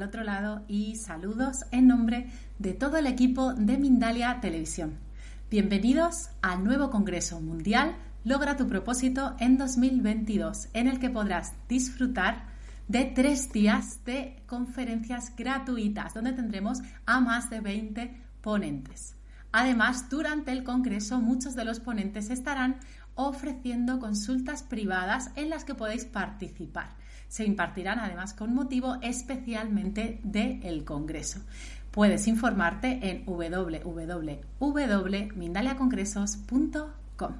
Al otro lado y saludos en nombre de todo el equipo de Mindalia Televisión. Bienvenidos al nuevo Congreso Mundial Logra tu propósito en 2022, en el que podrás disfrutar de tres días de conferencias gratuitas, donde tendremos a más de 20 ponentes. Además, durante el Congreso muchos de los ponentes estarán ofreciendo consultas privadas en las que podéis participar se impartirán además con motivo especialmente del Congreso. Puedes informarte en www.mindaliacongresos.com.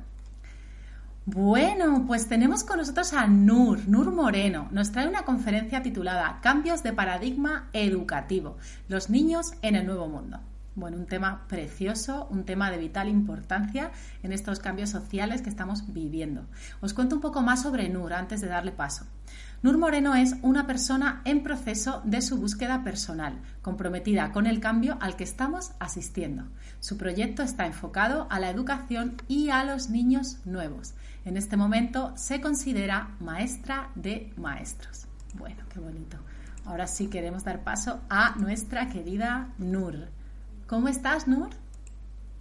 Bueno, pues tenemos con nosotros a Nur, Nur Moreno. Nos trae una conferencia titulada Cambios de paradigma educativo, los niños en el nuevo mundo. Bueno, un tema precioso, un tema de vital importancia en estos cambios sociales que estamos viviendo. Os cuento un poco más sobre Nur antes de darle paso. Nur Moreno es una persona en proceso de su búsqueda personal, comprometida con el cambio al que estamos asistiendo. Su proyecto está enfocado a la educación y a los niños nuevos. En este momento se considera maestra de maestros. Bueno, qué bonito. Ahora sí queremos dar paso a nuestra querida Nur. ¿Cómo estás, Nur?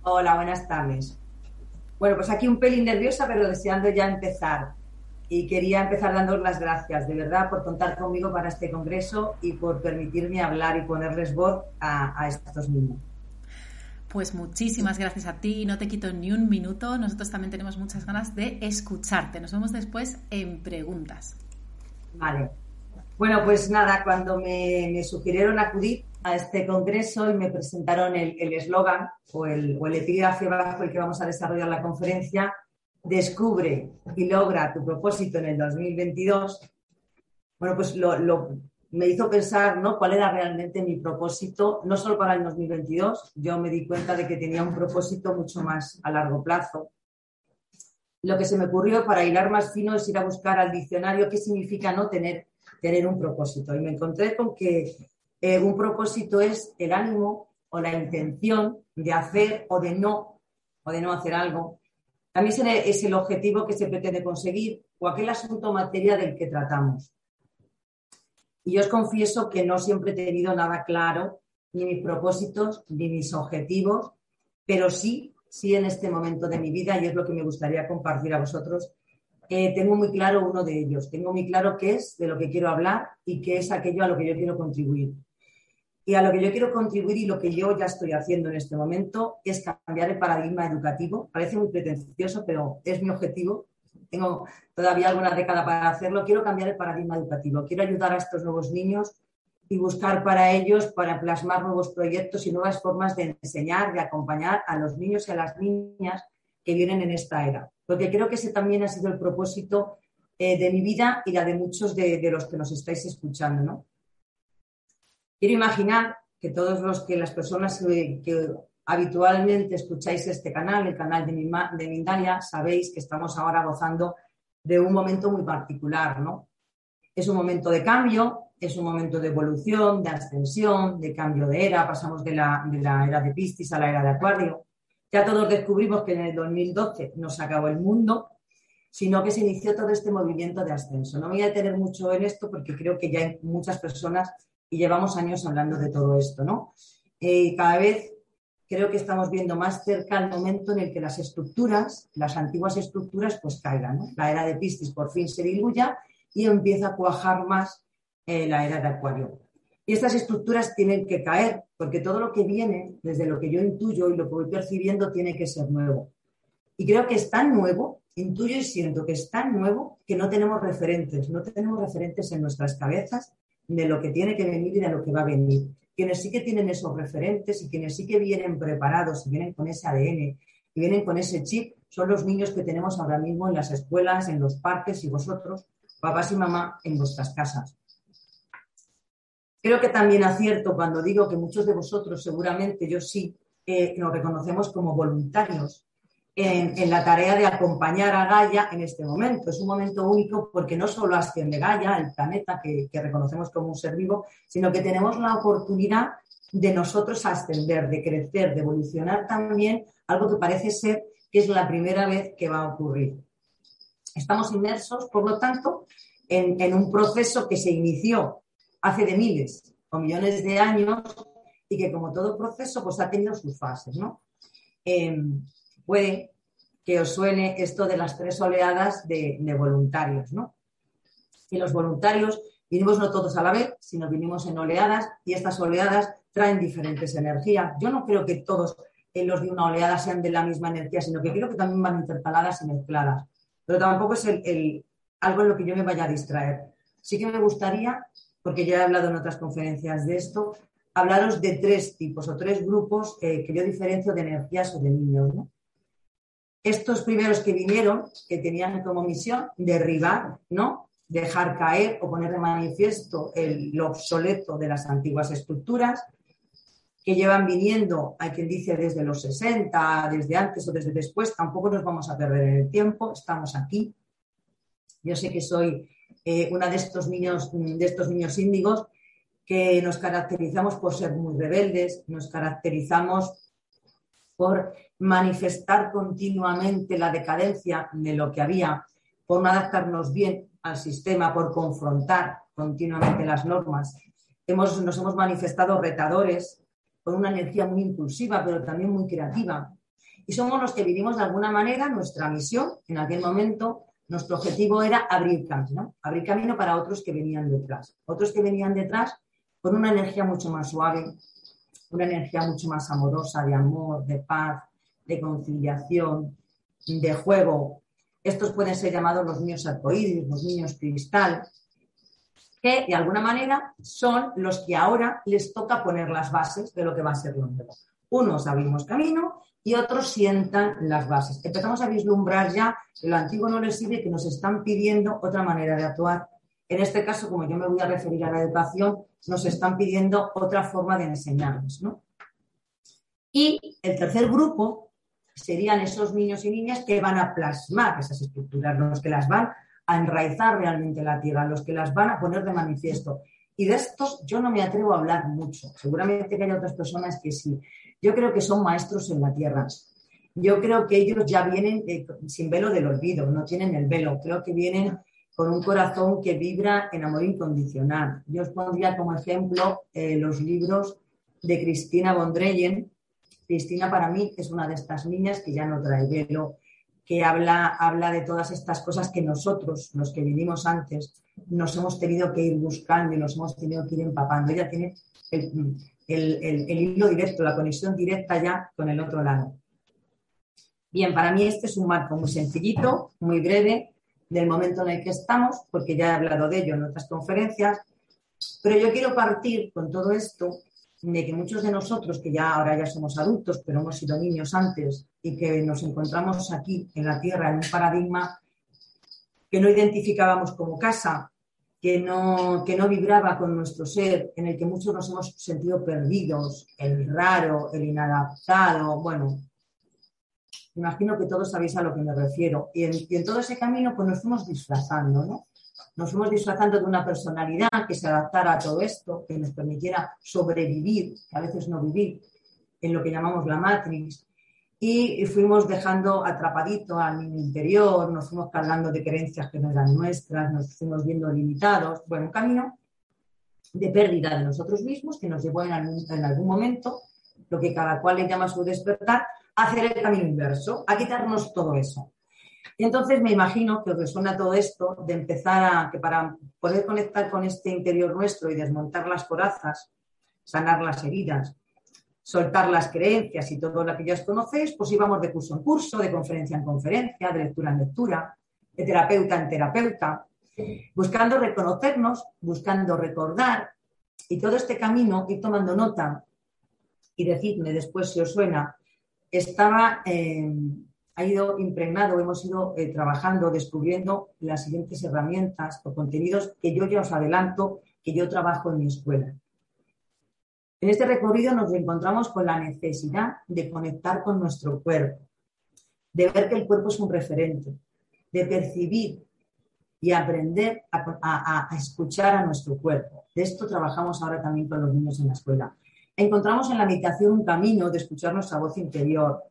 Hola, buenas tardes. Bueno, pues aquí un pelín nerviosa, pero deseando ya empezar y quería empezar dando las gracias, de verdad, por contar conmigo para este congreso y por permitirme hablar y ponerles voz a, estos niños. Pues muchísimas gracias a ti, no te quito ni un minuto, nosotros también tenemos muchas ganas de escucharte. Nos vemos después en preguntas. Vale. Bueno, pues nada, cuando me, sugirieron acudir a este congreso y me presentaron el eslogan o el, o el epígrafe bajo el que vamos a desarrollar la conferencia, descubre y logra tu propósito en el 2022, bueno, pues me hizo pensar ¿no? cuál era realmente mi propósito, no solo para el 2022, yo me di cuenta de que tenía un propósito mucho más a largo plazo. Lo que se me ocurrió para hilar más fino es ir a buscar al diccionario qué significa no tener, tener un propósito. Y me encontré con que eh, un propósito es el ánimo o la intención de hacer o de no, o de no hacer algo también es el objetivo que se pretende conseguir o aquel asunto materia del que tratamos. Y yo os confieso que no siempre he tenido nada claro, ni mis propósitos, ni mis objetivos, pero sí, sí en este momento de mi vida, y es lo que me gustaría compartir a vosotros, eh, tengo muy claro uno de ellos. Tengo muy claro qué es de lo que quiero hablar y qué es aquello a lo que yo quiero contribuir. Y a lo que yo quiero contribuir y lo que yo ya estoy haciendo en este momento es cambiar el paradigma educativo. Parece muy pretencioso, pero es mi objetivo. Tengo todavía alguna década para hacerlo. Quiero cambiar el paradigma educativo. Quiero ayudar a estos nuevos niños y buscar para ellos, para plasmar nuevos proyectos y nuevas formas de enseñar, de acompañar a los niños y a las niñas que vienen en esta era. Porque creo que ese también ha sido el propósito eh, de mi vida y la de muchos de, de los que nos estáis escuchando, ¿no? Quiero imaginar que todos los que las personas que, habitualmente escucháis este canal, el canal de, de Mindalia, sabéis que estamos ahora gozando de un momento muy particular, ¿no? Es un momento de cambio, es un momento de evolución, de ascensión, de cambio de era, pasamos de la, de la era de Piscis a la era de Acuario. Ya todos descubrimos que en el 2012 no se acabó el mundo, sino que se inició todo este movimiento de ascenso. No me voy a detener mucho en esto porque creo que ya hay muchas personas y llevamos años hablando de todo esto, ¿no? Eh, cada vez creo que estamos viendo más cerca el momento en el que las estructuras, las antiguas estructuras, pues caigan. La era de Piscis por fin se diluya y empieza a cuajar más eh, la era de Acuario. Y estas estructuras tienen que caer, porque todo lo que viene, desde lo que yo intuyo y lo que voy percibiendo, tiene que ser nuevo. Y creo que es tan nuevo, intuyo y siento que es tan nuevo que no tenemos referentes, no tenemos referentes en nuestras cabezas de lo que tiene que venir y de lo que va a venir quienes sí que tienen esos referentes y quienes sí que vienen preparados y vienen con ese ADN y vienen con ese chip, son los niños que tenemos ahora mismo en las escuelas, en los parques y vosotros, papás y mamá, en vuestras casas. Creo que también acierto cuando digo que muchos de vosotros, seguramente yo sí, eh, nos reconocemos como voluntarios en, la tarea de acompañar a Gaia en este momento. Es un momento único porque no solo asciende Gaia, el planeta que, reconocemos como un ser vivo, sino que tenemos la oportunidad de nosotros ascender, de crecer, de evolucionar también, algo que parece ser que es la primera vez que va a ocurrir. Estamos inmersos, por lo tanto, en, un proceso que se inició hace de miles o millones de años y que como todo proceso pues ha tenido sus fases, ¿no? Em, puede que os suene esto de las tres oleadas de, voluntarios, ¿no? Y los voluntarios vinimos no todos a la vez, sino vinimos en oleadas y estas oleadas traen diferentes energías. Yo no creo que todos los de una oleada sean de la misma energía, sino que creo que también van intercaladas y mezcladas. Pero tampoco es el, algo en lo que yo me vaya a distraer. Sí que me gustaría, porque ya he hablado en otras conferencias de esto, hablaros de tres tipos o tres grupos eh, que yo diferencio de energías o de niños. ¿no? Estos primeros que vinieron, que tenían como misión derribar, ¿no? Dejar caer o poner de manifiesto el, lo obsoleto de las antiguas estructuras, que llevan viniendo, hay quien dice desde los 60, desde antes o desde después, tampoco nos vamos a perder el tiempo, estamos aquí. Yo sé que soy eh, una de estos niños, de estos niños índigos que nos caracterizamos por ser muy rebeldes, nos caracterizamos por manifestar continuamente la decadencia de lo que había, por no adaptarnos bien al sistema, por confrontar continuamente las normas. Hemos, nos hemos manifestado retadores con una energía muy impulsiva, pero también muy creativa. Y somos los que vivimos de alguna manera nuestra misión. En aquel momento, nuestro objetivo era abrir camino, abrir camino para otros que venían detrás. Otros que venían detrás con una energía mucho más suave, una energía mucho más amorosa, de amor, de paz, de conciliación, de juego. Estos pueden ser llamados los niños arcoíris, los niños cristal, que de alguna manera son los que ahora les toca poner las bases de lo que va a ser lo nuevo. Unos abrimos camino y otros sientan las bases. Empezamos a vislumbrar ya que lo antiguo no les sirve, que nos están pidiendo otra manera de actuar. En este caso, como yo me voy a referir a la educación, nos están pidiendo otra forma de enseñarnos. Y el tercer grupo serían esos niños y niñas que van a plasmar esas estructuras, los que las van a enraizar realmente en la tierra, los que las van a poner de manifiesto. Y de estos yo no me atrevo a hablar mucho. Seguramente que hay otras personas que sí. Yo creo que son maestros en la tierra. Yo creo que ellos ya vienen eh, sin velo del olvido, no tienen el velo. Creo que vienen con un corazón que vibra en amor incondicional. Yo os pondría como ejemplo eh, los libros de Cristina Bondreyen. Cristina para mí es una de estas niñas que ya no trae velo, que habla, habla de todas estas cosas que nosotros, los que vivimos antes, nos hemos tenido que ir buscando y nos hemos tenido que ir empapando. Ella tiene el, el hilo directo, la conexión directa ya con el otro lado. Bien, para mí este es un marco muy sencillito, muy breve, del momento en el que estamos, porque ya he hablado de ello en otras conferencias, pero yo quiero partir con todo esto de que muchos de nosotros, que ya ahora ya somos adultos, pero hemos sido niños antes y que nos encontramos aquí en la Tierra en un paradigma que no identificábamos como casa, que no, que no vibraba con nuestro ser, en el que muchos nos hemos sentido perdidos, el raro, el inadaptado, bueno, imagino que todos sabéis a lo que me refiero. Y en, todo ese camino pues nos fuimos disfrazando, ¿no? Nos fuimos disfrazando de una personalidad que se adaptara a todo esto, que nos permitiera sobrevivir, que a veces no vivir, en lo que llamamos la Matrix. y fuimos dejando atrapadito al interior, nos fuimos cargando de creencias que no eran nuestras, nos fuimos viendo limitados. Bueno, un camino de pérdida de nosotros mismos que nos llevó en algún, momento, lo que cada cual le llama su despertar, hacer el camino inverso, a quitarnos todo eso. Entonces me imagino que resuena todo esto de empezar a, que para poder conectar con este interior nuestro y desmontar las corazas, sanar las heridas, soltar las creencias y todo lo que ya os conocéis, pues íbamos de curso en curso, de conferencia en conferencia, de lectura en lectura, de terapeuta en terapeuta, buscando reconocernos, buscando recordar y todo este camino, ir tomando nota y decidme después si os suena, estaba, eh, ha ido impregnado, hemos ido eh, trabajando, descubriendo las siguientes herramientas o contenidos que yo ya os adelanto que yo trabajo en mi escuela. En este recorrido nos encontramos con la necesidad de conectar con nuestro cuerpo, de ver que el cuerpo es un referente, de percibir y aprender a, escuchar a nuestro cuerpo. De esto trabajamos ahora también con los niños en la escuela. Encontramos en la meditación un camino de escuchar nuestra voz interior.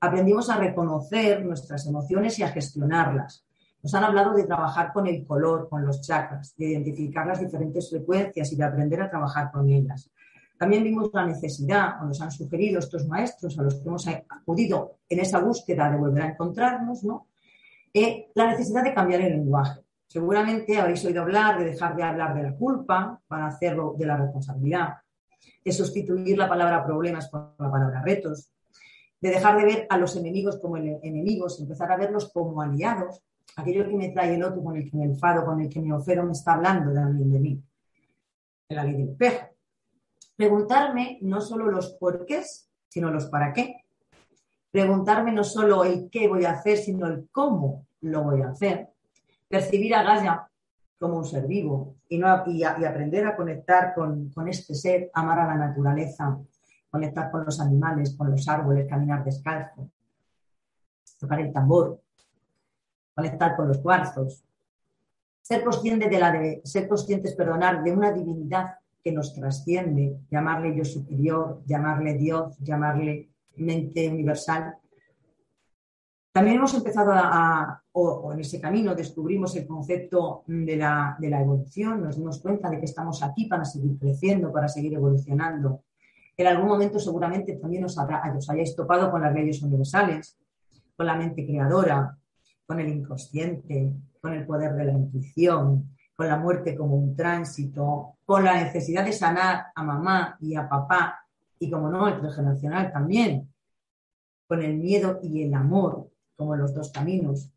Aprendimos a reconocer nuestras emociones y a gestionarlas. Nos han hablado de trabajar con el color, con los chakras, de identificar las diferentes frecuencias y de aprender a trabajar con ellas. También vimos la necesidad, o nos han sugerido estos maestros a los que hemos acudido en esa búsqueda de volver a encontrarnos, ¿no? Eh, la necesidad de cambiar el lenguaje. Seguramente habréis oído hablar de dejar de hablar de la culpa para hacerlo de la responsabilidad, de sustituir la palabra problemas por la palabra retos, de dejar de ver a los enemigos como enemigos, empezar a verlos como aliados, aquello que me trae el otro, con el que me enfado, con el que me ofero, me está hablando también de mí. La ley del espejo Preguntarme no solo los porqués, sino los para qué. Preguntarme no solo el qué voy a hacer, sino el cómo lo voy a hacer. Percibir a Gaia como un ser vivo y, no, y, aprender a conectar con, con este ser, amar a la naturaleza, conectar con los animales, con los árboles, caminar descalzo, tocar el tambor, conectar con los cuarzos, ser consciente de la de, ser conscientes, perdonar, de una divinidad que nos trasciende, llamarle yo superior, llamarle Dios, llamarle mente universal. También hemos empezado a, o, en ese camino descubrimos el concepto de la, evolución, nos dimos cuenta de que estamos aquí para seguir creciendo, para seguir evolucionando. En algún momento seguramente también os, os hayáis topado con las leyes universales, con la mente creadora, con el inconsciente, con el poder de la intuición, con la muerte como un tránsito, con la necesidad de sanar a mamá y a papá, y como no, el transgeneracional también, con el miedo y el amor como los dos caminos,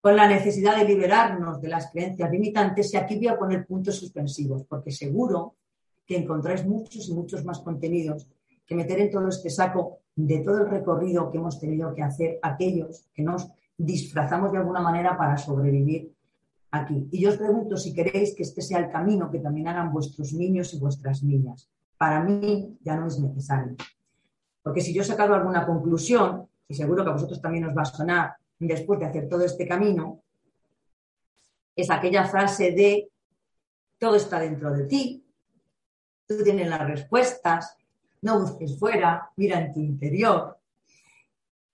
con la necesidad de liberarnos de las creencias limitantes, y aquí voy a poner puntos suspensivos, porque seguro que encontráis muchos y muchos más contenidos que meter en todo este saco de todo el recorrido que hemos tenido que hacer aquellos que nos disfrazamos de alguna manera para sobrevivir aquí. Y yo os pregunto si queréis que este sea el camino que también hagan vuestros niños y vuestras niñas. Para mí ya no es necesario. Porque si yo he sacado alguna conclusión, y seguro que a vosotros también os va a sonar después de hacer todo este camino, es aquella frase de todo está dentro de ti, tú tienes las respuestas, no busques fuera, mira en tu interior.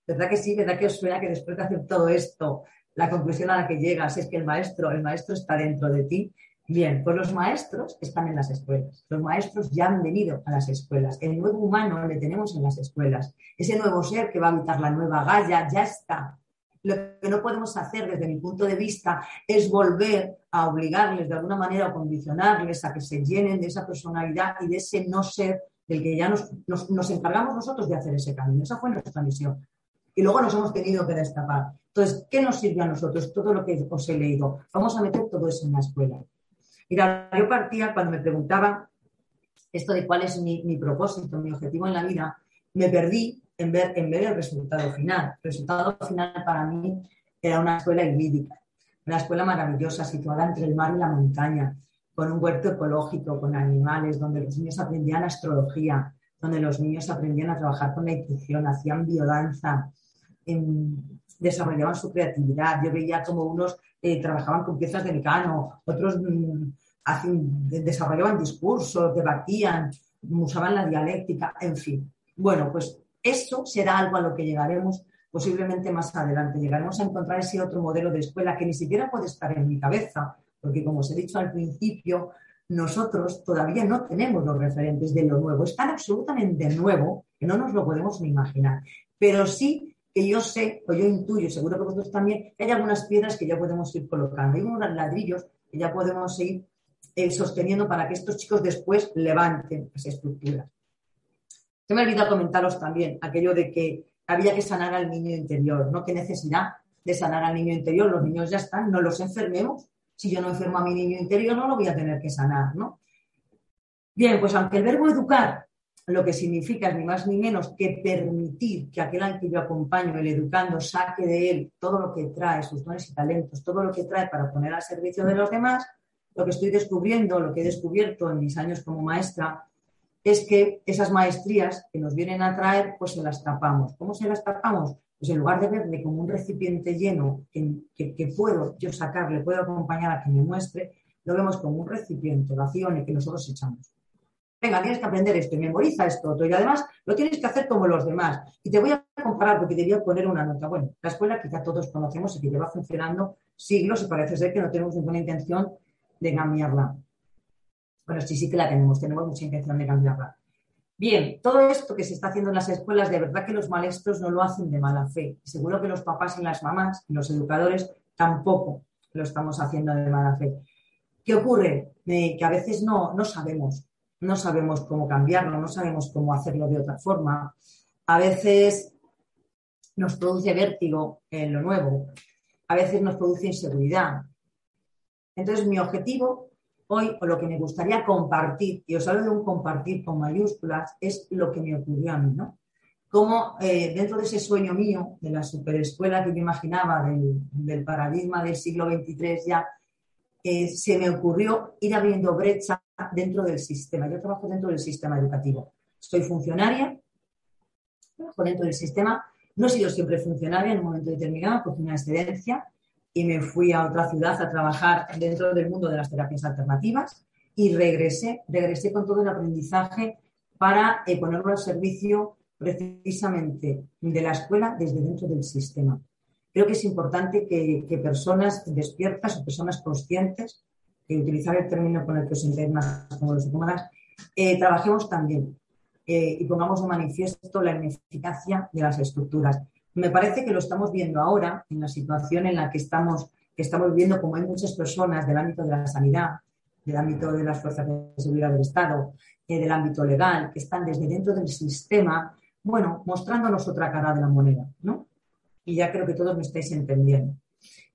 ¿Verdad que sí? ¿Verdad que os suena que después de hacer todo esto la conclusión a la que llegas es que el maestro, el maestro está dentro de ti. Bien, pues los maestros están en las escuelas. Los maestros ya han venido a las escuelas. El nuevo humano le tenemos en las escuelas. Ese nuevo ser que va a habitar la nueva Gaia ya está. Lo que no podemos hacer desde mi punto de vista es volver a obligarles de alguna manera o condicionarles a que se llenen de esa personalidad y de ese no ser del que ya nos, nos encargamos nosotros de hacer ese camino. Esa fue nuestra misión. Y luego nos hemos tenido que destapar. Entonces, ¿qué nos sirve a nosotros? Todo lo que os he leído. Vamos a meter todo eso en la escuela. Mira, yo partía cuando me preguntaban esto de cuál es mi, propósito, mi objetivo en la vida, me perdí en ver, en ver el resultado final. El resultado final para mí era una escuela híbrida, una escuela maravillosa situada entre el mar y la montaña, con un huerto ecológico, con animales, donde los niños aprendían astrología, donde los niños aprendían a trabajar con la intuición, hacían biodanza, desarrollaban su creatividad. Yo veía como unos eh, trabajaban con piezas de mecano, otros mm, desarrollaban discursos, debatían, usaban la dialéctica, en fin. Bueno, pues eso será algo a lo que llegaremos posiblemente más adelante. Llegaremos a encontrar ese otro modelo de escuela que ni siquiera puede estar en mi cabeza, porque como os he dicho al principio, nosotros todavía no tenemos los referentes de lo nuevo. Es tan absolutamente nuevo que no nos lo podemos ni imaginar. Pero sí que yo sé, o yo intuyo, seguro que vosotros también, que hay algunas piedras que ya podemos ir colocando. Hay unos ladrillos que ya podemos ir eh, sosteniendo para que estos chicos después levanten esa estructura. Se me ha olvidado comentaros también aquello de que había que sanar al niño interior, ¿no? ¿Qué necesidad de sanar al niño interior? Los niños ya están, no los enfermemos. Si yo no enfermo a mi niño interior, no lo voy a tener que sanar, ¿no? Bien, pues aunque el verbo educar lo que significa ni más ni menos que permitir que aquel al que yo acompaño, el educando, saque de él todo lo que trae, sus dones y talentos, todo lo que trae para poner al servicio de los demás, lo que estoy descubriendo, lo que he descubierto en mis años como maestra, es que esas maestrías que nos vienen a traer, pues se las tapamos. ¿Cómo se las tapamos? Pues en lugar de verle como un recipiente lleno que, puedo yo sacarle, puedo acompañar a que me muestre, lo vemos como un recipiente vacío en el que nosotros echamos. Venga, tienes que aprender esto y memoriza esto otro. Y además lo tienes que hacer como los demás. Y te voy a comparar porque te voy a poner una nota. Bueno, la escuela ya todos conocemos y que lleva funcionando siglos y parece ser que no tenemos ninguna intención de cambiarla. Bueno, sí, sí que la tenemos, tenemos mucha intención de cambiarla. Bien, todo esto que se está haciendo en las escuelas, de verdad que los maestros no lo hacen de mala fe. Seguro que los papás y las mamás y los educadores tampoco lo estamos haciendo de mala fe. ¿Qué ocurre? Eh, que a veces no, no sabemos, no sabemos cómo cambiarlo, no sabemos cómo hacerlo de otra forma. A veces nos produce vértigo en lo nuevo, a veces nos produce inseguridad. Entonces, mi objetivo hoy o lo que me gustaría compartir, y os hablo de un compartir con mayúsculas, es lo que me ocurrió a mí, ¿no? Cómo eh, dentro de ese sueño mío, de la superescuela que yo imaginaba, del, paradigma del siglo XXIII ya, eh, se me ocurrió ir abriendo brecha dentro del sistema. Yo trabajo dentro del sistema educativo. Soy funcionaria, trabajo dentro del sistema. No he sido siempre funcionaria en un momento determinado, porque una excedencia, y me fui a otra ciudad a trabajar dentro del mundo de las terapias alternativas y regresé, regresé con todo el aprendizaje para eh, ponerlo al servicio precisamente de la escuela desde dentro del sistema. Creo que es importante que, personas despiertas o personas conscientes, que utilizar el término con el que os sentéis más cómodos y cómodas, eh, trabajemos también eh, y pongamos de manifiesto la ineficacia de las estructuras. Me parece que lo estamos viendo ahora en la situación en la que estamos, que estamos viendo como hay muchas personas del ámbito de la sanidad, del ámbito de las fuerzas de seguridad del Estado, eh, del ámbito legal, que están desde dentro del sistema, bueno, mostrándonos otra cara de la moneda, ¿no? Y ya creo que todos me estáis entendiendo.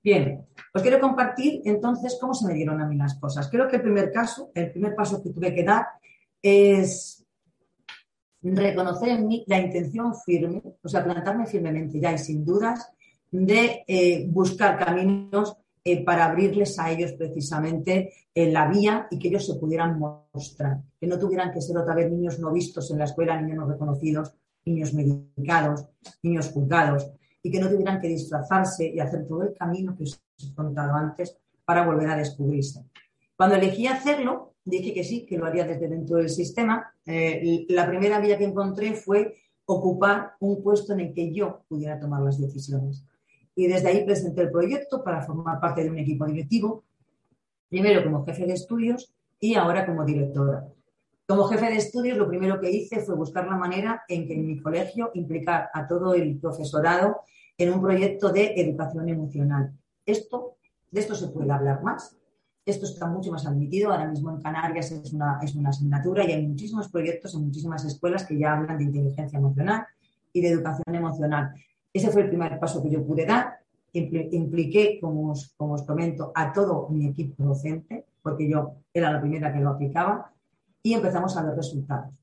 Bien, os quiero compartir entonces cómo se me dieron a mí las cosas. Creo que el primer caso, el primer paso que tuve que dar es reconocer en mí la intención firme, o sea, plantarme firmemente ya y sin dudas, de eh, buscar caminos eh, para abrirles a ellos precisamente en eh, la vía y que ellos se pudieran mostrar, que no tuvieran que ser otra vez niños no vistos en la escuela, niños no reconocidos, niños medicados, niños juzgados, y que no tuvieran que disfrazarse y hacer todo el camino que os he contado antes para volver a descubrirse. Cuando elegí hacerlo, dije que sí, que lo haría desde dentro del sistema. Eh, la primera vía que encontré fue ocupar un puesto en el que yo pudiera tomar las decisiones. Y desde ahí presenté el proyecto para formar parte de un equipo directivo, primero como jefe de estudios y ahora como directora. Como jefe de estudios, lo primero que hice fue buscar la manera en que en mi colegio implicar a todo el profesorado en un proyecto de educación emocional. Esto, de esto se puede hablar más, esto está mucho más admitido. Ahora mismo en Canarias es una, es una asignatura y hay muchísimos proyectos en muchísimas escuelas que ya hablan de inteligencia emocional y de educación emocional. Ese fue el primer paso que yo pude dar. Impliqué, como os, como os comento, a todo mi equipo docente, porque yo era la primera que lo aplicaba, y empezamos a ver resultados.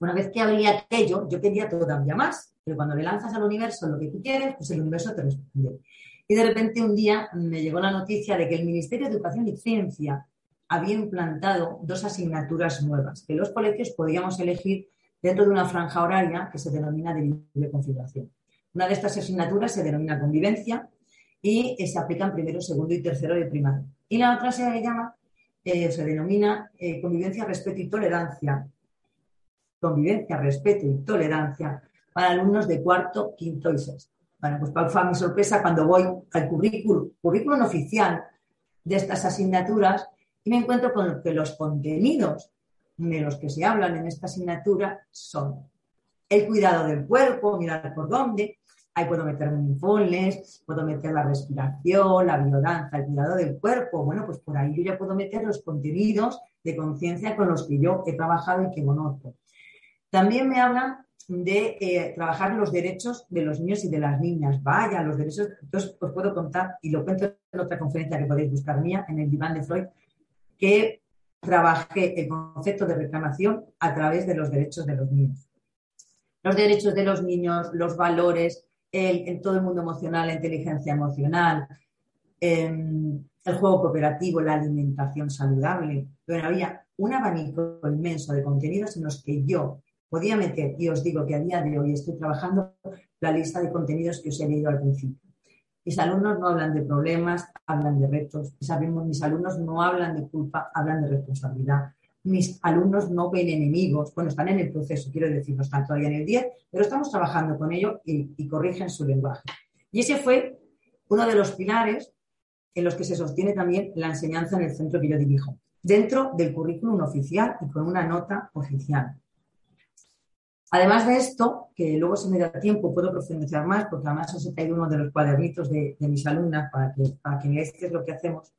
Una vez que había aquello, yo quería todavía más, pero cuando le lanzas al universo lo que tú quieres, pues el universo te responde. Y de repente un día me llegó la noticia de que el Ministerio de Educación y Ciencia había implantado dos asignaturas nuevas que los colegios podíamos elegir dentro de una franja horaria que se denomina de libre configuración. Una de estas asignaturas se denomina convivencia y se aplica en primero, segundo y tercero de primaria. Y la otra se llama, eh, se denomina eh, convivencia, respeto y tolerancia. Convivencia, respeto y tolerancia para alumnos de cuarto, quinto y sexto. Bueno, pues para mi sorpresa, cuando voy al currículum, currículum oficial de estas asignaturas, y me encuentro con que los contenidos de los que se hablan en esta asignatura son el cuidado del cuerpo, mirar por dónde, ahí puedo meter mindfulness, puedo meter la respiración, la biodanza, el cuidado del cuerpo, bueno, pues por ahí yo ya puedo meter los contenidos de conciencia con los que yo he trabajado y que conozco. También me hablan de eh, trabajar los derechos de los niños y de las niñas. Vaya, los derechos, entonces os puedo contar, y lo cuento en otra conferencia que podéis buscar mía, en el diván de Freud, que trabajé el concepto de reclamación a través de los derechos de los niños. Los derechos de los niños, los valores, el, todo el mundo emocional, la inteligencia emocional, em, el juego cooperativo, la alimentación saludable. Pero había un abanico inmenso de contenidos en los que yo podía meter, y os digo que a día de hoy estoy trabajando la lista de contenidos que os he leído al principio. Mis alumnos no hablan de problemas, hablan de retos. Sabemos, mis alumnos no hablan de culpa, hablan de responsabilidad. Mis alumnos no ven enemigos. Bueno, están en el proceso, quiero decir, no están todavía en el 10, pero estamos trabajando con ello y, y corrigen su lenguaje. Y ese fue uno de los pilares en los que se sostiene también la enseñanza en el centro que yo dirijo, dentro del currículum oficial y con una nota oficial. Además de esto, que luego si me da tiempo puedo profundizar más, porque además os he traído uno de los cuadernitos de, mis alumnas para que, para que qué es lo que hacemos.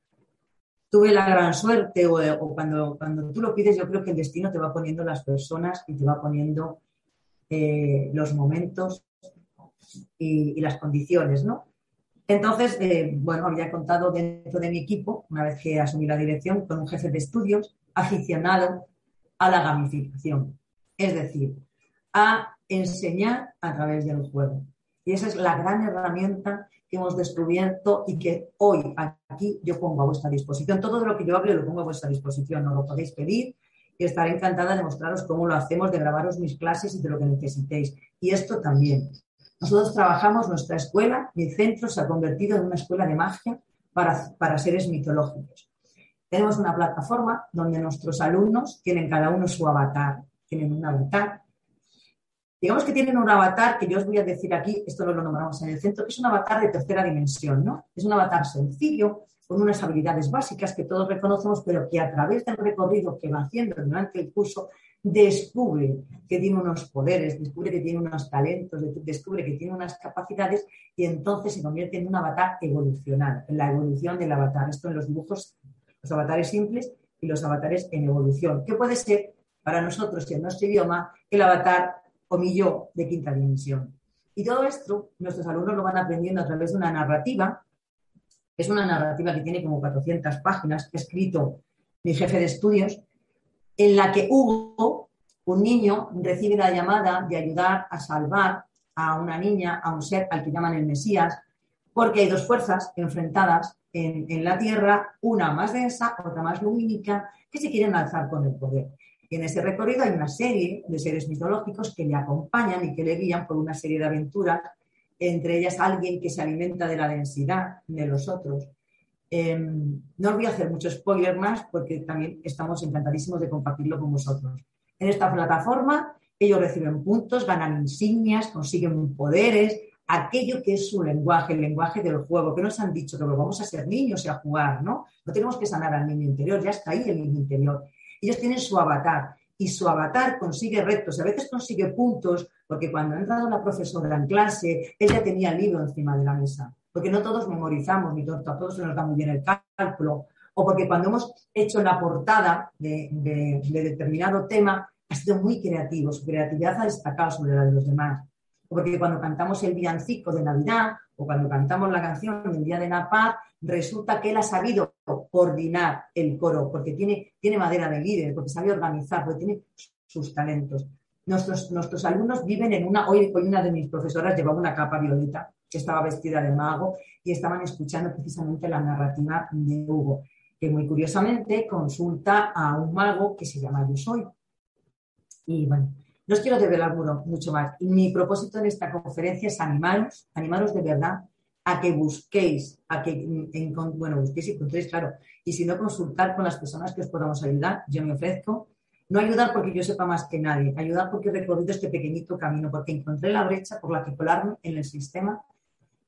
Tuve la gran suerte, o, cuando, cuando tú lo pides, yo creo que el destino te va poniendo las personas y te va poniendo eh, los momentos y, las condiciones, ¿no? Entonces, eh, bueno, había contado dentro de mi equipo, una vez que asumí la dirección, con un jefe de estudios aficionado a la gamificación. Es decir, a enseñar a través del juego. Y esa es la gran herramienta que hemos descubierto y que hoy aquí yo pongo a vuestra disposición. Todo lo que yo hable lo pongo a vuestra disposición, no lo podéis pedir y estaré encantada de mostraros cómo lo hacemos, de grabaros mis clases y de lo que necesitéis. Y esto también. Nosotros trabajamos, nuestra escuela, mi centro se ha convertido en una escuela de magia para, para seres mitológicos. Tenemos una plataforma donde nuestros alumnos tienen cada uno su avatar. Tienen un avatar Digamos que tienen un avatar que yo os voy a decir aquí, esto no lo nombramos en el centro, que es un avatar de tercera dimensión, ¿no? Es un avatar sencillo, con unas habilidades básicas que todos reconocemos, pero que a través del recorrido que va haciendo durante el curso, descubre que tiene unos poderes, descubre que tiene unos talentos, descubre que tiene unas capacidades y entonces se convierte en un avatar evolucional, en la evolución del avatar. Esto en los dibujos, los avatares simples y los avatares en evolución, que puede ser para nosotros en nuestro idioma el avatar comillo de quinta dimensión. Y todo esto nuestros alumnos lo van aprendiendo a través de una narrativa. Es una narrativa que tiene como 400 páginas, que ha escrito mi jefe de estudios, en la que Hugo, un niño, recibe la llamada de ayudar a salvar a una niña, a un ser al que llaman el Mesías, porque hay dos fuerzas enfrentadas en, en la Tierra, una más densa, otra más lumínica, que se quieren alzar con el poder. En ese recorrido hay una serie de seres mitológicos que le acompañan y que le guían por una serie de aventuras, entre ellas alguien que se alimenta de la densidad de los otros. Em, no os voy a hacer mucho spoiler más porque también estamos encantadísimos de compartirlo con vosotros. En esta plataforma ellos reciben puntos, ganan insignias, consiguen poderes, aquello que es su lenguaje, el lenguaje del juego, que nos han dicho que vamos a ser niños y a jugar, ¿no? No tenemos que sanar al niño interior, ya está ahí el niño interior. Ellos tienen su avatar y su avatar consigue retos, a veces consigue puntos, porque cuando ha entrado la profesora en clase, ella tenía el libro encima de la mesa, porque no todos memorizamos, ni a todos se nos da muy bien el cálculo, o porque cuando hemos hecho la portada de, de determinado tema, ha sido muy creativo, su creatividad ha destacado sobre la de los demás. O porque cuando cantamos el villancico de Navidad o cuando cantamos la canción del Día de la Paz, resulta que él ha sabido coordinar el coro, porque tiene, tiene madera de líder, porque sabe organizar, porque tiene sus talentos. Nuestros, nuestros alumnos viven en una, hoy, hoy una de mis profesoras llevaba una capa violeta, que estaba vestida de mago, y estaban escuchando precisamente la narrativa de Hugo, que muy curiosamente consulta a un mago que se llama Yo Soy. Y bueno, no os quiero develar mucho más. Mi propósito en esta conferencia es animaros, animaros de verdad a que busquéis, a que, bueno, busquéis y encontréis, claro, y si no, consultar con las personas que os podamos ayudar. Yo me ofrezco No ayudar porque yo sepa más que nadie, ayudar porque he recorrido este pequeñito camino, porque encontré la brecha por la que colarme en el sistema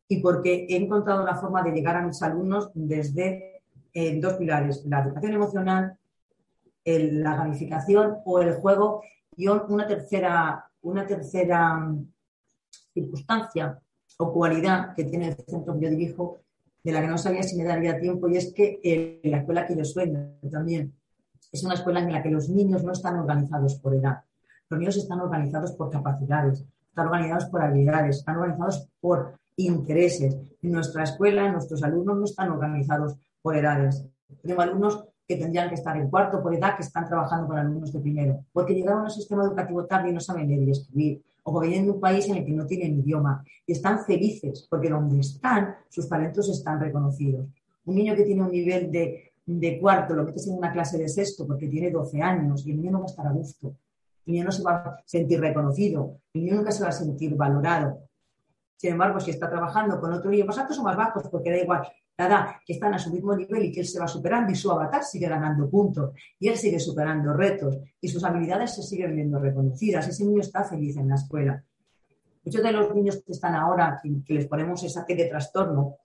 y porque he encontrado la forma de llegar a mis alumnos desde eh, dos pilares, la educación emocional, la gamificación o el juego y una tercera, una tercera mm, circunstancia o cualidad que tiene el centro que yo dirijo, de la que no sabía si me daría tiempo, y es que la escuela que yo sueño también es una escuela en la que los niños no están organizados por edad. Los niños están organizados por capacidades, están organizados por habilidades, están organizados por intereses. En nuestra escuela, nuestros alumnos no están organizados por edades. Tenemos alumnos que tendrían que estar en cuarto por edad que están trabajando con alumnos de primero, porque llegaron a un sistema educativo tarde y no saben leer y escribir, o porque vienen de un país en el que no tienen idioma. Y están felices porque donde están sus talentos están reconocidos. Un niño que tiene un nivel de, de cuarto lo metes en una clase de sexto porque tiene 12 años y el niño no va a estar a gusto, el niño no se va a sentir reconocido, el niño nunca se va a sentir valorado. Sin embargo, si está trabajando con otro niño más altos o más bajos, porque da igual, nada, que están a su mismo nivel y que él se va superando y su avatar sigue ganando puntos y él sigue superando retos y sus habilidades se siguen viendo reconocidas. Ese niño está feliz en la escuela. Muchos de los niños que están ahora, que, les ponemos esa T de trastorno,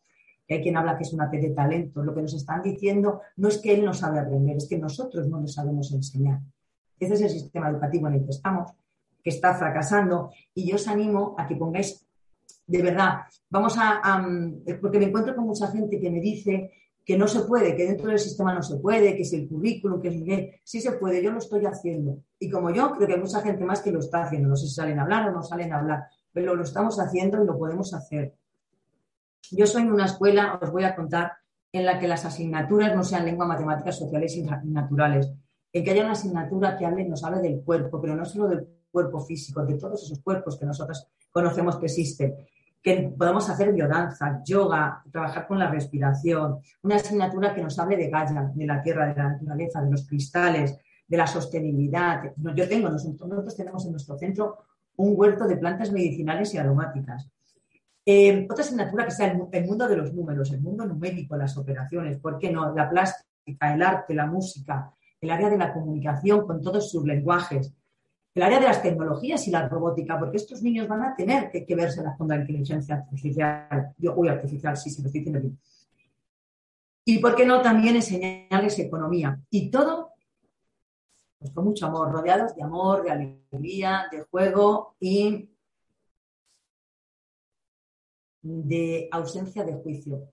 que hay quien habla que es una T de talento, lo que nos están diciendo no es que él no sabe aprender, es que nosotros no le sabemos enseñar. Ese es el sistema educativo en el que estamos, que está fracasando y yo os animo a que pongáis de verdad, vamos a, porque me encuentro con mucha gente que me dice que no se puede, que dentro del sistema no se puede, que es el currículum, que es que sí se puede, yo lo estoy haciendo. Y como yo, creo que hay mucha gente más que lo está haciendo. No sé si salen a hablar o no salen a hablar, pero lo estamos haciendo y lo podemos hacer. Yo soy en una escuela, os voy a contar, en la que las asignaturas no sean lengua, matemáticas, sociales y naturales. En que haya una asignatura que hable, nos hable del cuerpo, pero no solo del cuerpo físico, de todos esos cuerpos que nosotros conocemos que existen. Que podamos hacer biodanza, yoga, trabajar con la respiración, una asignatura que nos hable de Gaia, de la tierra, de la naturaleza, de los cristales, de la sostenibilidad. Yo tengo, nosotros tenemos en nuestro centro un huerto de plantas medicinales y aromáticas. Eh, otra asignatura que sea el, mundo de los números, el mundo numérico, las operaciones, ¿por qué no? La plástica, el arte, la música, el área de la comunicación con todos sus lenguajes, el área de las tecnologías y la robótica, porque estos niños van a tener que, verse con la inteligencia artificial, yo, uy, artificial, sí, sí, lo estoy diciendo bien. Y por qué no también enseñarles economía. Y todo pues, con mucho amor, rodeados de amor, de alegría, de juego y de ausencia de juicio.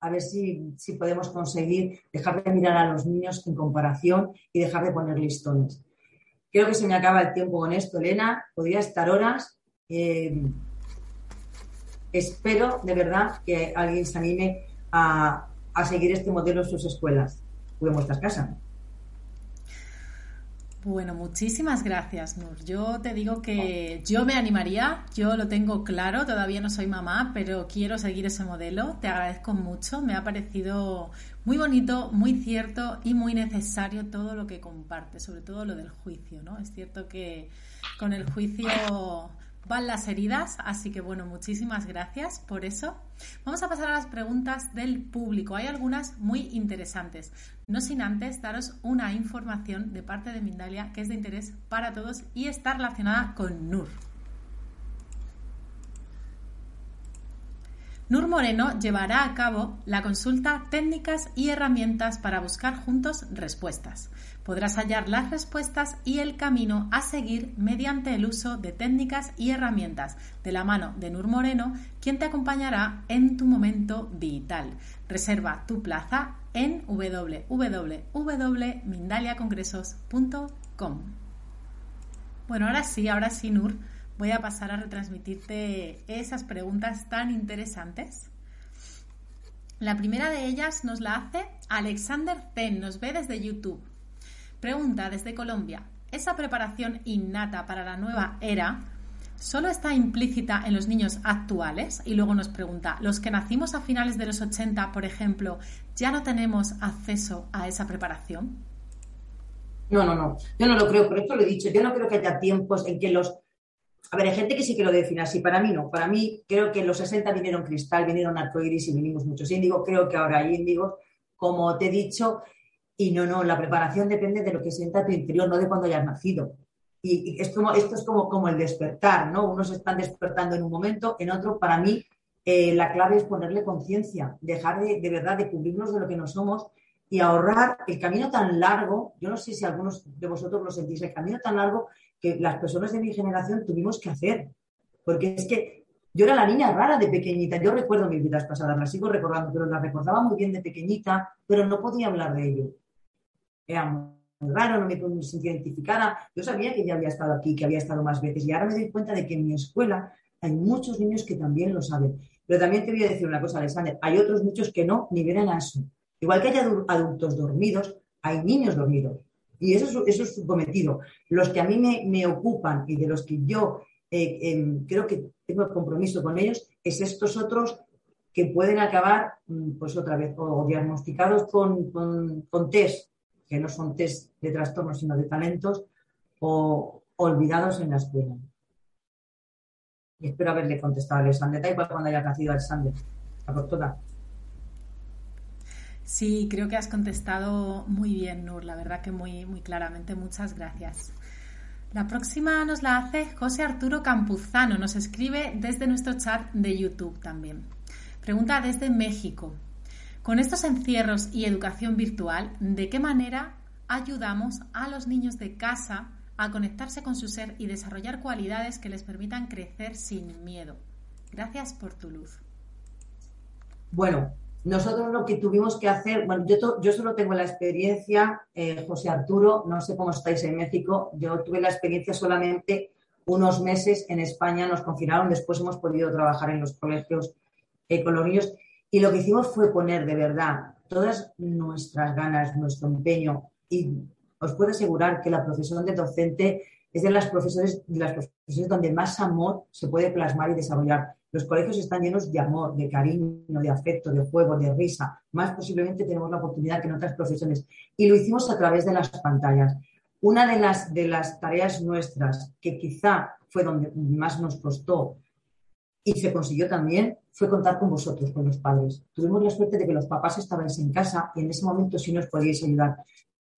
A ver si, si podemos conseguir dejar de mirar a los niños en comparación y dejar de poner listones. Creo que se me acaba el tiempo con esto, Elena. Podría estar horas. Eh, espero de verdad que alguien se anime a, seguir este modelo en sus escuelas o en vuestras casas. Bueno, muchísimas gracias, Nur. Yo te digo que yo me animaría, yo lo tengo claro, todavía no soy mamá, pero quiero seguir ese modelo. Te agradezco mucho, me ha parecido muy bonito, muy cierto y muy necesario todo lo que comparte, sobre todo lo del juicio, ¿no? Es cierto que con el juicio van las heridas, así que bueno, muchísimas gracias por eso. Vamos a pasar a las preguntas del público. Hay algunas muy interesantes. No sin antes daros una información de parte de Mindalia que es de interés para todos y está relacionada con NUR. Nur Moreno llevará a cabo la consulta Técnicas y herramientas para buscar juntos respuestas podrás hallar las respuestas y el camino a seguir mediante el uso de técnicas y herramientas de la mano de Nur Moreno, quien te acompañará en tu momento vital. Reserva tu plaza en www.mindaliacongresos.com. Bueno, ahora sí, ahora sí, Nur, voy a pasar a retransmitirte esas preguntas tan interesantes. La primera de ellas nos la hace Alexander Ten, nos ve desde YouTube. Pregunta desde Colombia. ¿Esa preparación innata para la nueva era solo está implícita en los niños actuales? Y luego nos pregunta, ¿los que nacimos a finales de los 80, por ejemplo, ya no tenemos acceso a esa preparación? No, no, no. Yo no lo creo, por esto lo he dicho. Yo no creo que haya tiempos en que los. A ver, hay gente que sí que lo define así. Para mí no. Para mí, creo que los 60 vinieron cristal, vinieron arcoíris y vinimos muchos índigos. Creo que ahora hay índigos, como te he dicho, Y no, no, la preparación depende de lo que sienta tu interior, no de cuando hayas nacido. Y, esto es como, como el despertar, ¿no? Unos están despertando en un momento, en otro, para mí, eh, la clave es ponerle conciencia, dejar de, de verdad de cubrirnos de lo que no somos y ahorrar el camino tan largo. Yo no sé si algunos de vosotros lo sentís, el camino tan largo que las personas de mi generación tuvimos que hacer. Porque es que yo era la niña rara de pequeñita. Yo recuerdo mis vidas pasadas, las sigo recordando, pero las recordaba muy bien de pequeñita, pero no podía hablar de ello. Era muy raro, no me sentía identificada. Yo sabía que ya había estado aquí, que había estado más veces, y ahora me doy cuenta de que en mi escuela hay muchos niños que también lo saben. Pero también te voy a decir una cosa, Alexander, hay otros muchos que no, ni vienen a eso. Igual que hay adultos dormidos, hay niños dormidos. Y eso es, eso es su cometido. Los que a mí me, ocupan y de los que yo eh, em, creo que tengo compromiso con ellos, es estos otros que pueden acabar, mm, pues otra vez, o diagnosticados con, con, test, que no son test de trastornos, sino de talentos, o olvidados en la escuela. Y espero haberle contestado a Alexander. Da igual cuando haya nacido Alexander. La doctora. Sí, creo que has contestado muy bien, Nur, la verdad que muy, muy claramente. Muchas gracias. La próxima nos la hace José Arturo Campuzano, nos escribe desde nuestro chat de YouTube también. Pregunta desde México. Con estos encierros y educación virtual, ¿de qué manera ayudamos a los niños de casa a conectarse con su ser y desarrollar cualidades que les permitan crecer sin miedo? Gracias por tu luz. Bueno, nosotros lo que tuvimos que hacer, bueno, yo, solo tengo la experiencia, eh, José Arturo, no sé cómo estáis en México, yo tuve la experiencia solamente unos meses en España, nos confinaron, después hemos podido trabajar en los colegios eh, con los niños y lo que hicimos fue poner de verdad todas nuestras ganas, nuestro empeño y os puedo asegurar que la profesión de docente es de las profesiones, de las profesiones donde más amor se puede plasmar y desarrollar. Los colegios están llenos de amor, de cariño, de afecto, de juego, de risa. Más posiblemente tenemos la oportunidad que en otras profesiones. Y lo hicimos a través de las pantallas. Una de las, de las tareas nuestras, que quizá fue donde más nos costó y se consiguió también, fue contar con vosotros, con los padres. Tuvimos la suerte de que los papás estabais en casa y en ese momento sí nos podíais ayudar.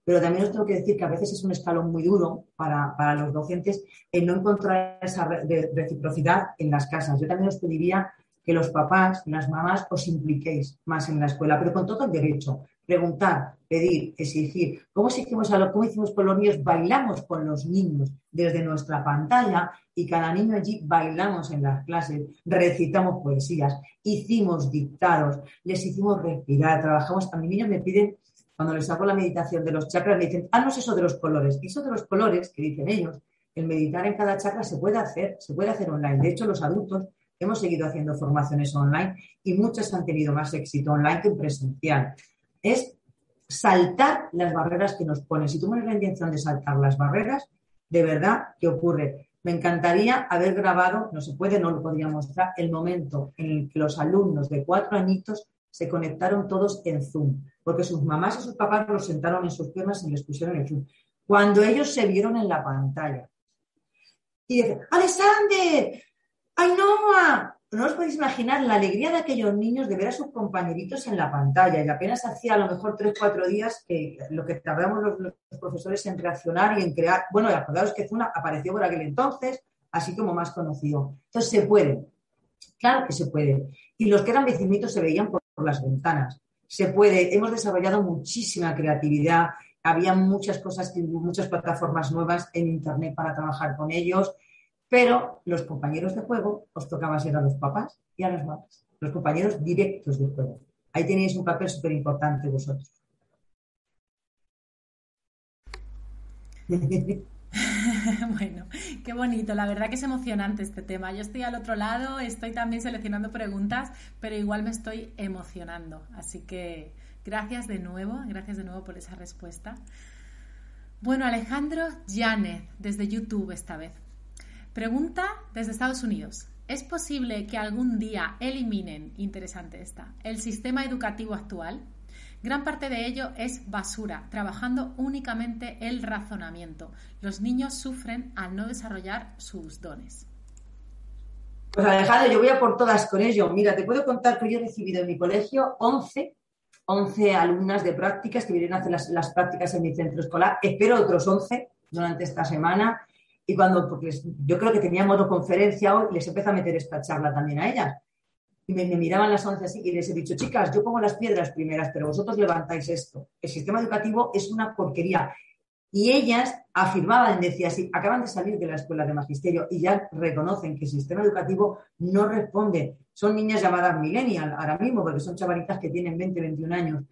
Pero también os tengo que decir que a veces es un escalón muy duro para, los docentes el no encontrar esa reciprocidad en las casas. Yo también os pediría que los papás, las mamás, os impliquéis más en la escuela, pero con todo el derecho. Preguntar, pedir, exigir. ¿Cómo hicimos, a lo, cómo hicimos con los niños? Bailamos con los niños desde nuestra pantalla y cada niño allí bailamos en las clases, recitamos poesías, hicimos dictados, les hicimos respirar, trabajamos. A mi niños me piden cuando les hago la meditación de los chakras, me dicen, ah, no es eso de los colores. Eso de los colores, que dicen ellos, el meditar en cada chakra se puede hacer, se puede hacer online. De hecho, los adultos hemos seguido haciendo formaciones online y muchos han tenido más éxito online que en presencial. Es saltar las barreras que nos ponen. Si tú pones la intención de saltar las barreras, de verdad, ¿qué ocurre? Me encantaría haber grabado, no se puede, no lo podría mostrar, el momento en el que los alumnos de cuatro añitos se conectaron todos en Zoom, porque sus mamás y sus papás los sentaron en sus piernas y les pusieron el Zoom. Cuando ellos se vieron en la pantalla y dicen, ¡Alexander! ¡Ainhoa! No os podéis imaginar la alegría de aquellos niños de ver a sus compañeritos en la pantalla y apenas hacía a lo mejor tres, cuatro días que lo que tardamos los, profesores en reaccionar y en crear. Bueno, y que Zoom apareció por aquel entonces, así como más conocido. Entonces se puede, claro que se puede. Y los que eran vecinitos se veían por las ventanas. Se puede, hemos desarrollado muchísima creatividad, había muchas cosas, muchas plataformas nuevas en Internet para trabajar con ellos, pero los compañeros de juego os tocaba ser a los papás y a las mamás, los compañeros directos de juego. Ahí tenéis un papel súper importante vosotros. bueno, qué bonito. La verdad que es emocionante este tema. Yo estoy al otro lado, estoy también seleccionando preguntas, pero igual me estoy emocionando. Así que gracias de nuevo, gracias de nuevo por esa respuesta. Bueno, Alejandro Janet, desde YouTube esta vez. Pregunta desde Estados Unidos. ¿Es posible que algún día eliminen, interesante esta, el sistema educativo actual? Gran parte de ello es basura, trabajando únicamente el razonamiento. Los niños sufren al no desarrollar sus dones. Pues Alejandro, yo voy a por todas con ello. Mira, te puedo contar que yo he recibido en mi colegio 11 11 alumnas de prácticas que vienen a hacer las, prácticas en mi centro escolar. Espero otros 11 durante esta semana. Y cuando, porque yo creo que teníamos conferencia hoy, les empecé a meter esta charla también a ellas. Y me, miraban las 11 así y les he dicho, chicas, yo pongo las piedras primeras, pero vosotros levantáis esto. El sistema educativo es una porquería. Y ellas afirmaban, decían, sí, acaban de salir de la escuela de magisterio y ya reconocen que el sistema educativo no responde. Son niñas llamadas millennial ahora mismo, porque son chavalitas que tienen 20, 21 años.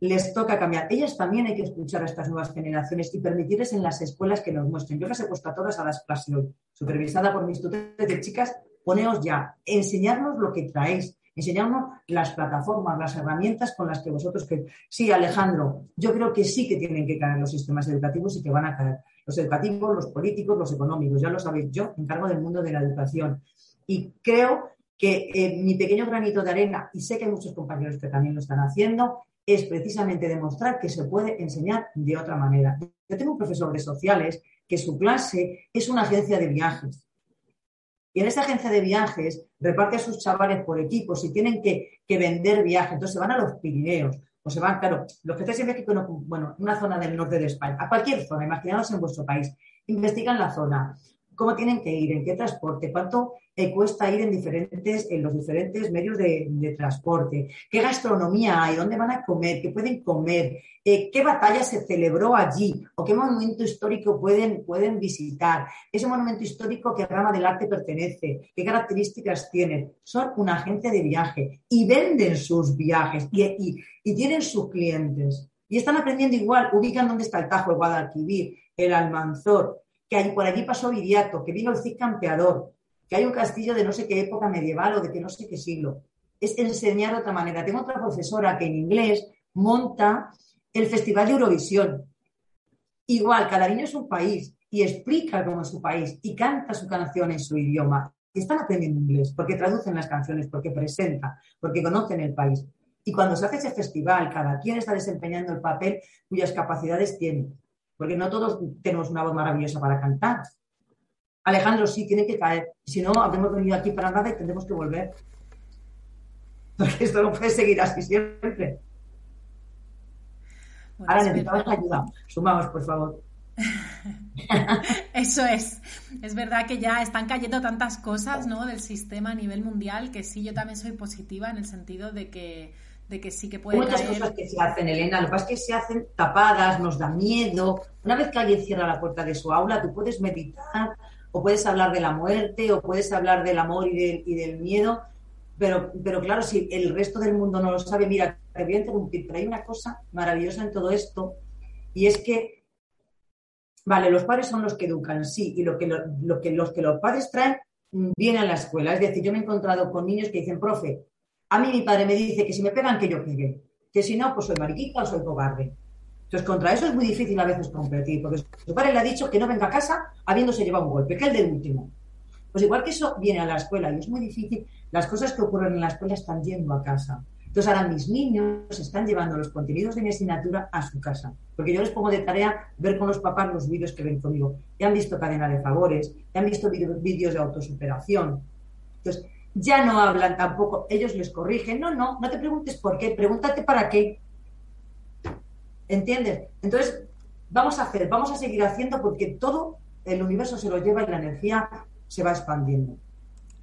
Les toca cambiar. Ellas también hay que escuchar a estas nuevas generaciones y permitirles en las escuelas que nos muestren. Yo las he puesto a todas a las clases hoy, supervisada por mis tutores de chicas, poneos ya, enseñarnos lo que traéis, enseñarnos las plataformas, las herramientas con las que vosotros que sí, Alejandro, yo creo que sí que tienen que caer los sistemas educativos y que van a caer los educativos, los políticos, los económicos, ya lo sabéis, yo encargo del mundo de la educación y creo que eh, mi pequeño granito de arena, y sé que hay muchos compañeros que también lo están haciendo, es precisamente demostrar que se puede enseñar de otra manera. Yo tengo un profesor de sociales que su clase es una agencia de viajes. Y en esa agencia de viajes reparte a sus chavales por equipos y tienen que, vender viajes. Entonces se van a los Pirineos o se van, claro, los que estáis en México, bueno, una zona del norte de España, a cualquier zona, imaginaos en vuestro país, investigan la zona, cómo tienen que ir, en qué transporte, cuánto eh, cuesta ir en, los diferentes medios de, transporte, qué gastronomía hay, dónde van a comer, qué pueden comer, eh, qué batalla se celebró allí o qué monumento histórico pueden, pueden visitar, ese monumento histórico qué rama del arte pertenece, qué características tiene. Son una agencia de viaje y venden sus viajes y, y tienen sus clientes. Y están aprendiendo igual, ubican dónde está el Tajo, el Guadalquivir, el Almanzor, por allí pasó Viriato, que vino el Cid Campeador, que hay un castillo de no sé qué época medieval o de que no sé qué siglo. Es enseñar de otra manera. Tengo otra profesora que en inglés monta el Festival de Eurovisión. Igual, cada niño es un país y explica cómo es su país y canta su canción en su idioma. Están aprendiendo inglés porque traducen las canciones, porque presenta, porque conocen el país. Y cuando se hace ese festival, cada quien está desempeñando el papel cuyas capacidades tiene porque no todos tenemos una voz maravillosa para cantar. Alejandro sí tiene que caer, si no, habremos venido aquí para nada y tendremos que volver. Porque esto no puede seguir así siempre. Ahora necesitamos ayuda. Sumamos, por favor. Eso es. Es verdad que ya están cayendo tantas cosas ¿no? del sistema a nivel mundial que sí, yo también soy positiva en el sentido de que de que sí que puede Muchas cosas que se hacen, Elena, lo que pasa es que se hacen tapadas, nos da miedo. Una vez que alguien cierra la puerta de su aula, tú puedes meditar, o puedes hablar de la muerte, o puedes hablar del amor y del, y del miedo, pero, pero claro, si el resto del mundo no lo sabe, mira, te voy a interrumpir, pero hay una cosa maravillosa en todo esto, y es que, vale, los padres son los que educan, sí, y lo que, lo que, los que los padres traen mm, viene a la escuela. Es decir, yo me he encontrado con niños que dicen, profe, a mí mi padre me dice que si me pegan, que yo pegue. Que si no, pues soy mariquita o soy cobarde. Entonces, contra eso es muy difícil a veces competir, porque su padre le ha dicho que no venga a casa habiéndose llevado un golpe, que el del último. Pues igual que eso viene a la escuela y es muy difícil, las cosas que ocurren en la escuela están yendo a casa. Entonces, ahora mis niños están llevando los contenidos de mi asignatura a su casa, porque yo les pongo de tarea ver con los papás los vídeos que ven conmigo. Ya han visto cadena de favores, ya han visto vídeos de autosuperación. Entonces, ya no hablan tampoco, ellos les corrigen, no, no, no te preguntes por qué, pregúntate para qué. ¿Entiendes? Entonces, vamos a hacer, vamos a seguir haciendo porque todo el universo se lo lleva y la energía se va expandiendo.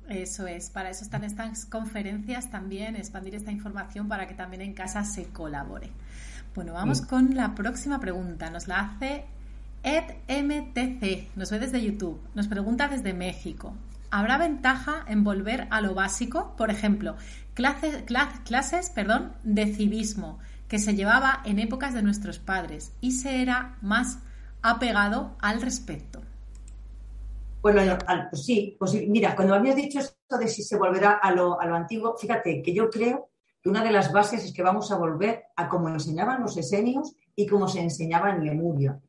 Eso es, para eso están estas conferencias también, expandir esta información para que también en casa se colabore. Bueno, vamos con la próxima pregunta. Nos la hace EdMTC, nos ve desde YouTube, nos pregunta desde México. ¿Habrá ventaja en volver a lo básico? Por ejemplo, clases, clases perdón, de civismo que se llevaba en épocas de nuestros padres y se era más apegado al respecto. Bueno, pues sí, pues mira, cuando habías dicho esto de si se volverá a lo, a lo antiguo, fíjate que yo creo que una de las bases es que vamos a volver a cómo enseñaban los esenios y cómo se enseñaba en Lemuria,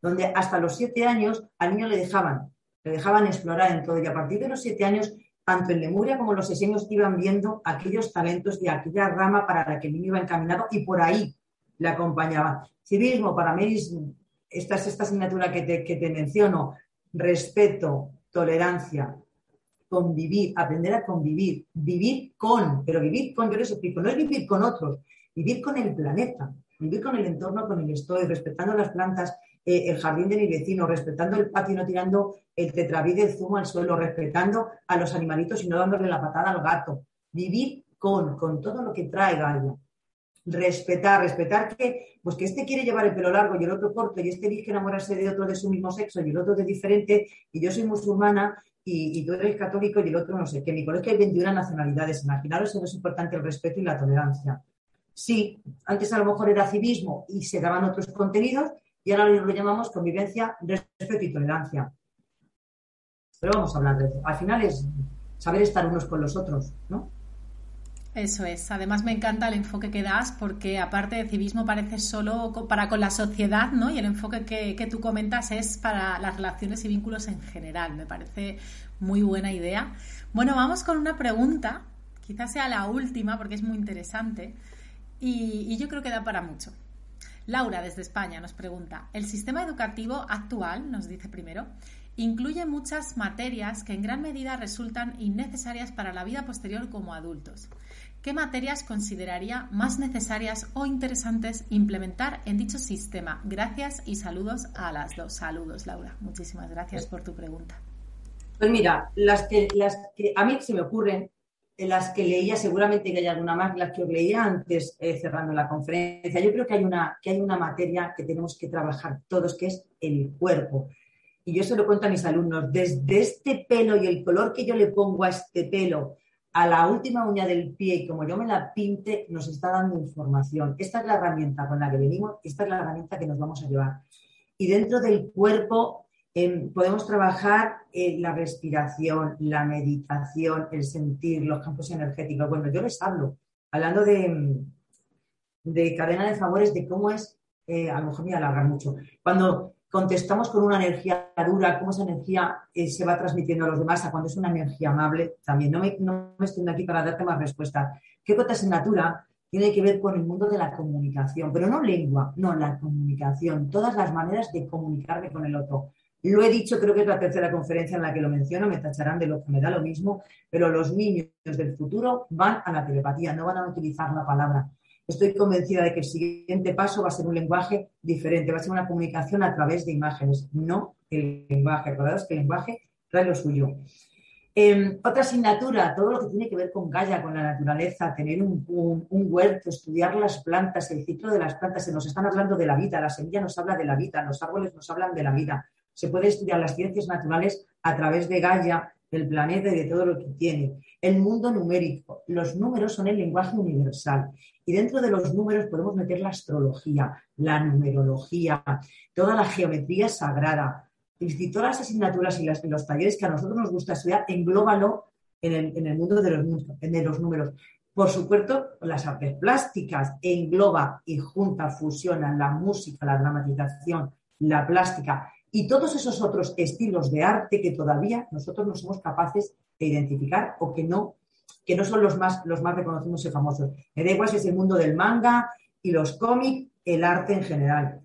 donde hasta los siete años al niño le dejaban le dejaban explorar en todo. Y a partir de los siete años, tanto en Lemuria como los esenios iban viendo aquellos talentos y aquella rama para la que el niño iba encaminado y por ahí le acompañaba. Civismo, para mí, esta es esta asignatura que te, que te menciono, respeto, tolerancia, convivir, aprender a convivir, vivir con, pero vivir con, yo les explico, no es vivir con otros, vivir con el planeta, vivir con el entorno con el estoy, respetando las plantas, eh, el jardín de mi vecino, respetando el patio y no tirando el tetraví del zumo al suelo, respetando a los animalitos y no dándole la patada al gato. Vivir con, con todo lo que trae Gaia. Respetar, respetar que, pues que este quiere llevar el pelo largo y el otro corto, y este elige enamorarse de otro de su mismo sexo y el otro de diferente, y yo soy musulmana y, y, tú eres católico y el otro no sé qué. Mi colegio hay 21 nacionalidades. Imaginaros eso es importante el respeto y la tolerancia. Sí, antes a lo mejor era civismo y se daban otros contenidos y ahora lo llamamos convivencia, respeto y tolerancia. Pero vamos a hablar de eso. Al final es saber estar unos con los otros, ¿no? Eso es. Además me encanta el enfoque que das porque aparte de civismo parece solo para con la sociedad, ¿no? Y el enfoque que, que, tú comentas es para las relaciones y vínculos en general. Me parece muy buena idea. Bueno, vamos con una pregunta, quizás sea la última porque es muy interesante y, y yo creo que da para mucho. Laura, desde España, nos pregunta, ¿el sistema educativo actual, nos dice primero, incluye muchas materias que en gran medida resultan innecesarias para la vida posterior como adultos? ¿Qué materias consideraría más necesarias o interesantes implementar en dicho sistema? Gracias y saludos a las dos. Saludos, Laura. Muchísimas gracias por tu pregunta. Pues mira, las que, las que a mí se me ocurren, las que leía, seguramente que hay alguna más, las que os leía antes eh, cerrando la conferencia, yo creo que hay, una, que hay una materia que tenemos que trabajar todos, que es el cuerpo. Y yo se lo cuento a mis alumnos, desde este pelo y el color que yo le pongo a este pelo, a la última uña del pie y como yo me la pinte, nos está dando información. Esta es la herramienta con la que venimos, esta es la herramienta que nos vamos a llevar. Y dentro del cuerpo podemos trabajar la respiración, la meditación, el sentir, los campos energéticos. Bueno, yo les hablo, hablando de, de cadena de favores, de cómo es, eh, a lo mejor me voy a alargar mucho, cuando contestamos con una energía dura, cómo esa energía eh, se va transmitiendo a los demás, a cuando es una energía amable, también. No me, no me estoy aquí para darte más respuestas. ¿Qué otra asignatura tiene que ver con el mundo de la comunicación? Pero no lengua, no, la comunicación, todas las maneras de comunicarme con el otro. Lo he dicho, creo que es la tercera conferencia en la que lo menciono, me tacharán de lo que me da lo mismo, pero los niños del futuro van a la telepatía, no van a utilizar la palabra estoy convencida de que el siguiente paso va a ser un lenguaje diferente, va a ser una comunicación a través de imágenes, no el lenguaje. Recordados que el lenguaje trae lo suyo. Em, otra asignatura, todo lo que tiene que ver con Gaia, con la naturaleza, tener un, huerto, estudiar las plantas, el ciclo de las plantas. Se nos están hablando de la vida, la semilla nos habla de la vida, los árboles nos hablan de la vida. Se puede estudiar las ciencias naturales a través de Gaia, del planeta y de todo lo que tiene. El mundo numérico. Los números son el lenguaje universal. Y dentro de los números podemos meter la astrología, la numerología, toda la geometría sagrada. Y todas las asignaturas y, los talleres que a nosotros nos gusta estudiar, englóbalo en el, en el mundo de los, de los números. Por supuesto, las artes plásticas engloba y junta, fusiona la música, la dramatización, la plástica y todos esos otros estilos de arte que todavía nosotros no somos capaces de identificar o que no, que no son los más, los más reconocidos y famosos. Me da es el mundo del manga y los cómics, el arte en general.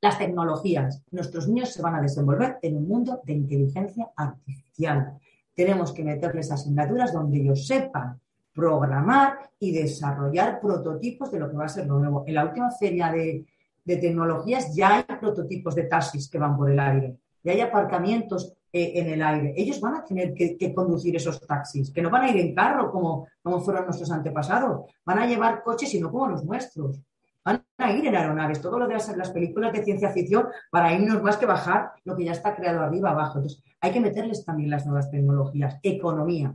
Las tecnologías. Nuestros niños se van a desenvolver en un mundo de inteligencia artificial. Tenemos que meterles asignaturas donde ellos sepan programar y desarrollar prototipos de lo que va a ser lo nuevo. En la última feria de, de tecnologías ya hay prototipos de taxis que van por el aire, ya hay aparcamientos eh, en el aire. Ellos van a tener que, conducir esos taxis, que no van a ir en carro como, como fueron nuestros antepasados, van a llevar coches y no como los nuestros. Van a ir en aeronaves, todo lo de las, las películas de ciencia ficción para irnos más que bajar lo que ya está creado arriba abajo. Entonces, hay que meterles también las nuevas tecnologías. Economía.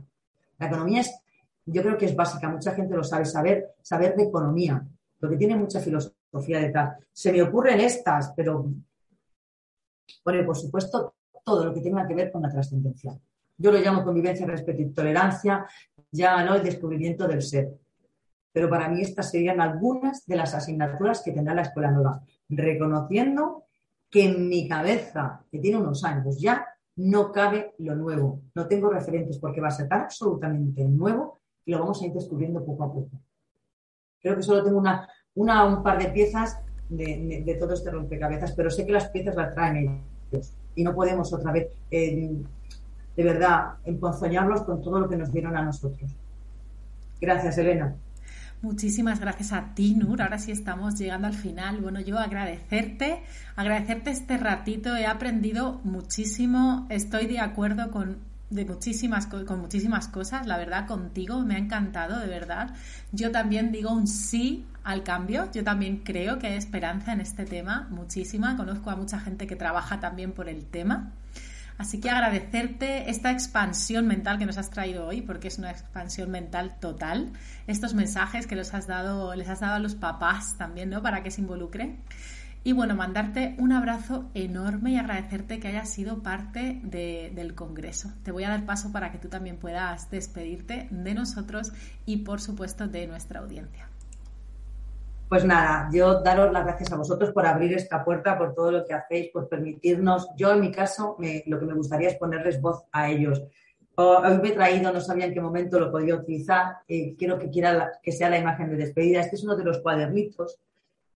La economía es, yo creo que es básica, mucha gente lo sabe, saber, saber de economía, porque tiene mucha filosofía Se me ocurren estas, pero bueno, por supuesto, todo lo que tenga que ver con la trascendencia. Yo lo llamo convivencia, respeto y tolerancia, ya no el descubrimiento del ser. Pero para mí estas serían algunas de las asignaturas que tendrá la escuela nueva, reconociendo que en mi cabeza, que tiene unos años ya, no cabe lo nuevo. No tengo referentes porque va a ser tan absolutamente nuevo y lo vamos a ir descubriendo poco a poco. Creo que solo tengo una, una un par de piezas de, todo este rompecabezas, pero sé que las piezas las traen ellos y no podemos otra vez, eh, de verdad, emponzoñarlos con todo lo que nos dieron a nosotros. Gracias, Elena. Muchísimas gracias a ti, Nur. Ahora sí estamos llegando al final. Bueno, yo agradecerte, agradecerte este ratito. He aprendido muchísimo. Estoy de acuerdo con de muchísimas con muchísimas cosas, la verdad contigo me ha encantado, de verdad. Yo también digo un sí al cambio, yo también creo que hay esperanza en este tema, muchísima. Conozco a mucha gente que trabaja también por el tema. Así que agradecerte esta expansión mental que nos has traído hoy, porque es una expansión mental total. Estos mensajes que les has dado, les has dado a los papás también, ¿no? Para que se involucren. Y bueno, mandarte un abrazo enorme y agradecerte que hayas sido parte del Congreso. Te voy a dar paso para que tú también puedas despedirte de nosotros y por supuesto de nuestra audiencia. Pues nada, yo daros las gracias a vosotros por abrir esta puerta, por todo lo que hacéis, por permitirnos. Yo, en mi caso, lo que me gustaría es ponerles voz a ellos. Hoy me he traído, no sabía en qué momento lo podía utilizar. Eh, quiero que, quiera que sea la imagen de despedida. Este es uno de los cuadernitos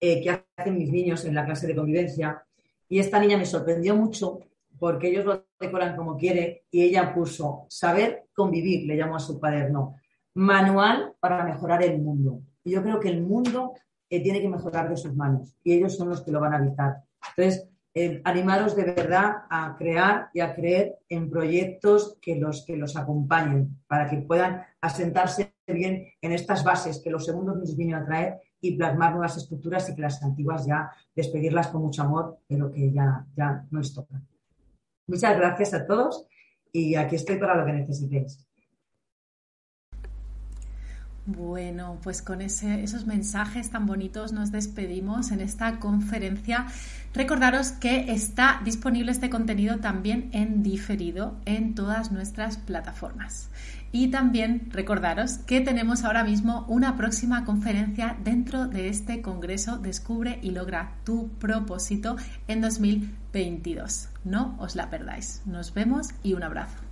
eh, que hacen mis niños en la clase de convivencia. Y esta niña me sorprendió mucho porque ellos lo decoran como quiere y ella puso saber convivir, le llamo a su cuaderno, manual para mejorar el mundo. Y yo creo que el mundo tiene que mejorar de sus manos y ellos son los que lo van a evitar. Entonces, eh, animaros de verdad a crear y a creer en proyectos que los, que los acompañen para que puedan asentarse bien en estas bases que los segundos nos vienen a traer y plasmar nuevas estructuras y que las antiguas ya despedirlas con mucho amor, pero que ya, ya no les toca. Muchas gracias a todos y aquí estoy para lo que necesitéis. Bueno, pues con esos mensajes tan bonitos nos despedimos en esta conferencia. Recordaros que está disponible este contenido también en diferido en todas nuestras plataformas. Y también recordaros que tenemos ahora mismo una próxima conferencia dentro de este Congreso Descubre y logra tu propósito en 2022. No os la perdáis. Nos vemos y un abrazo.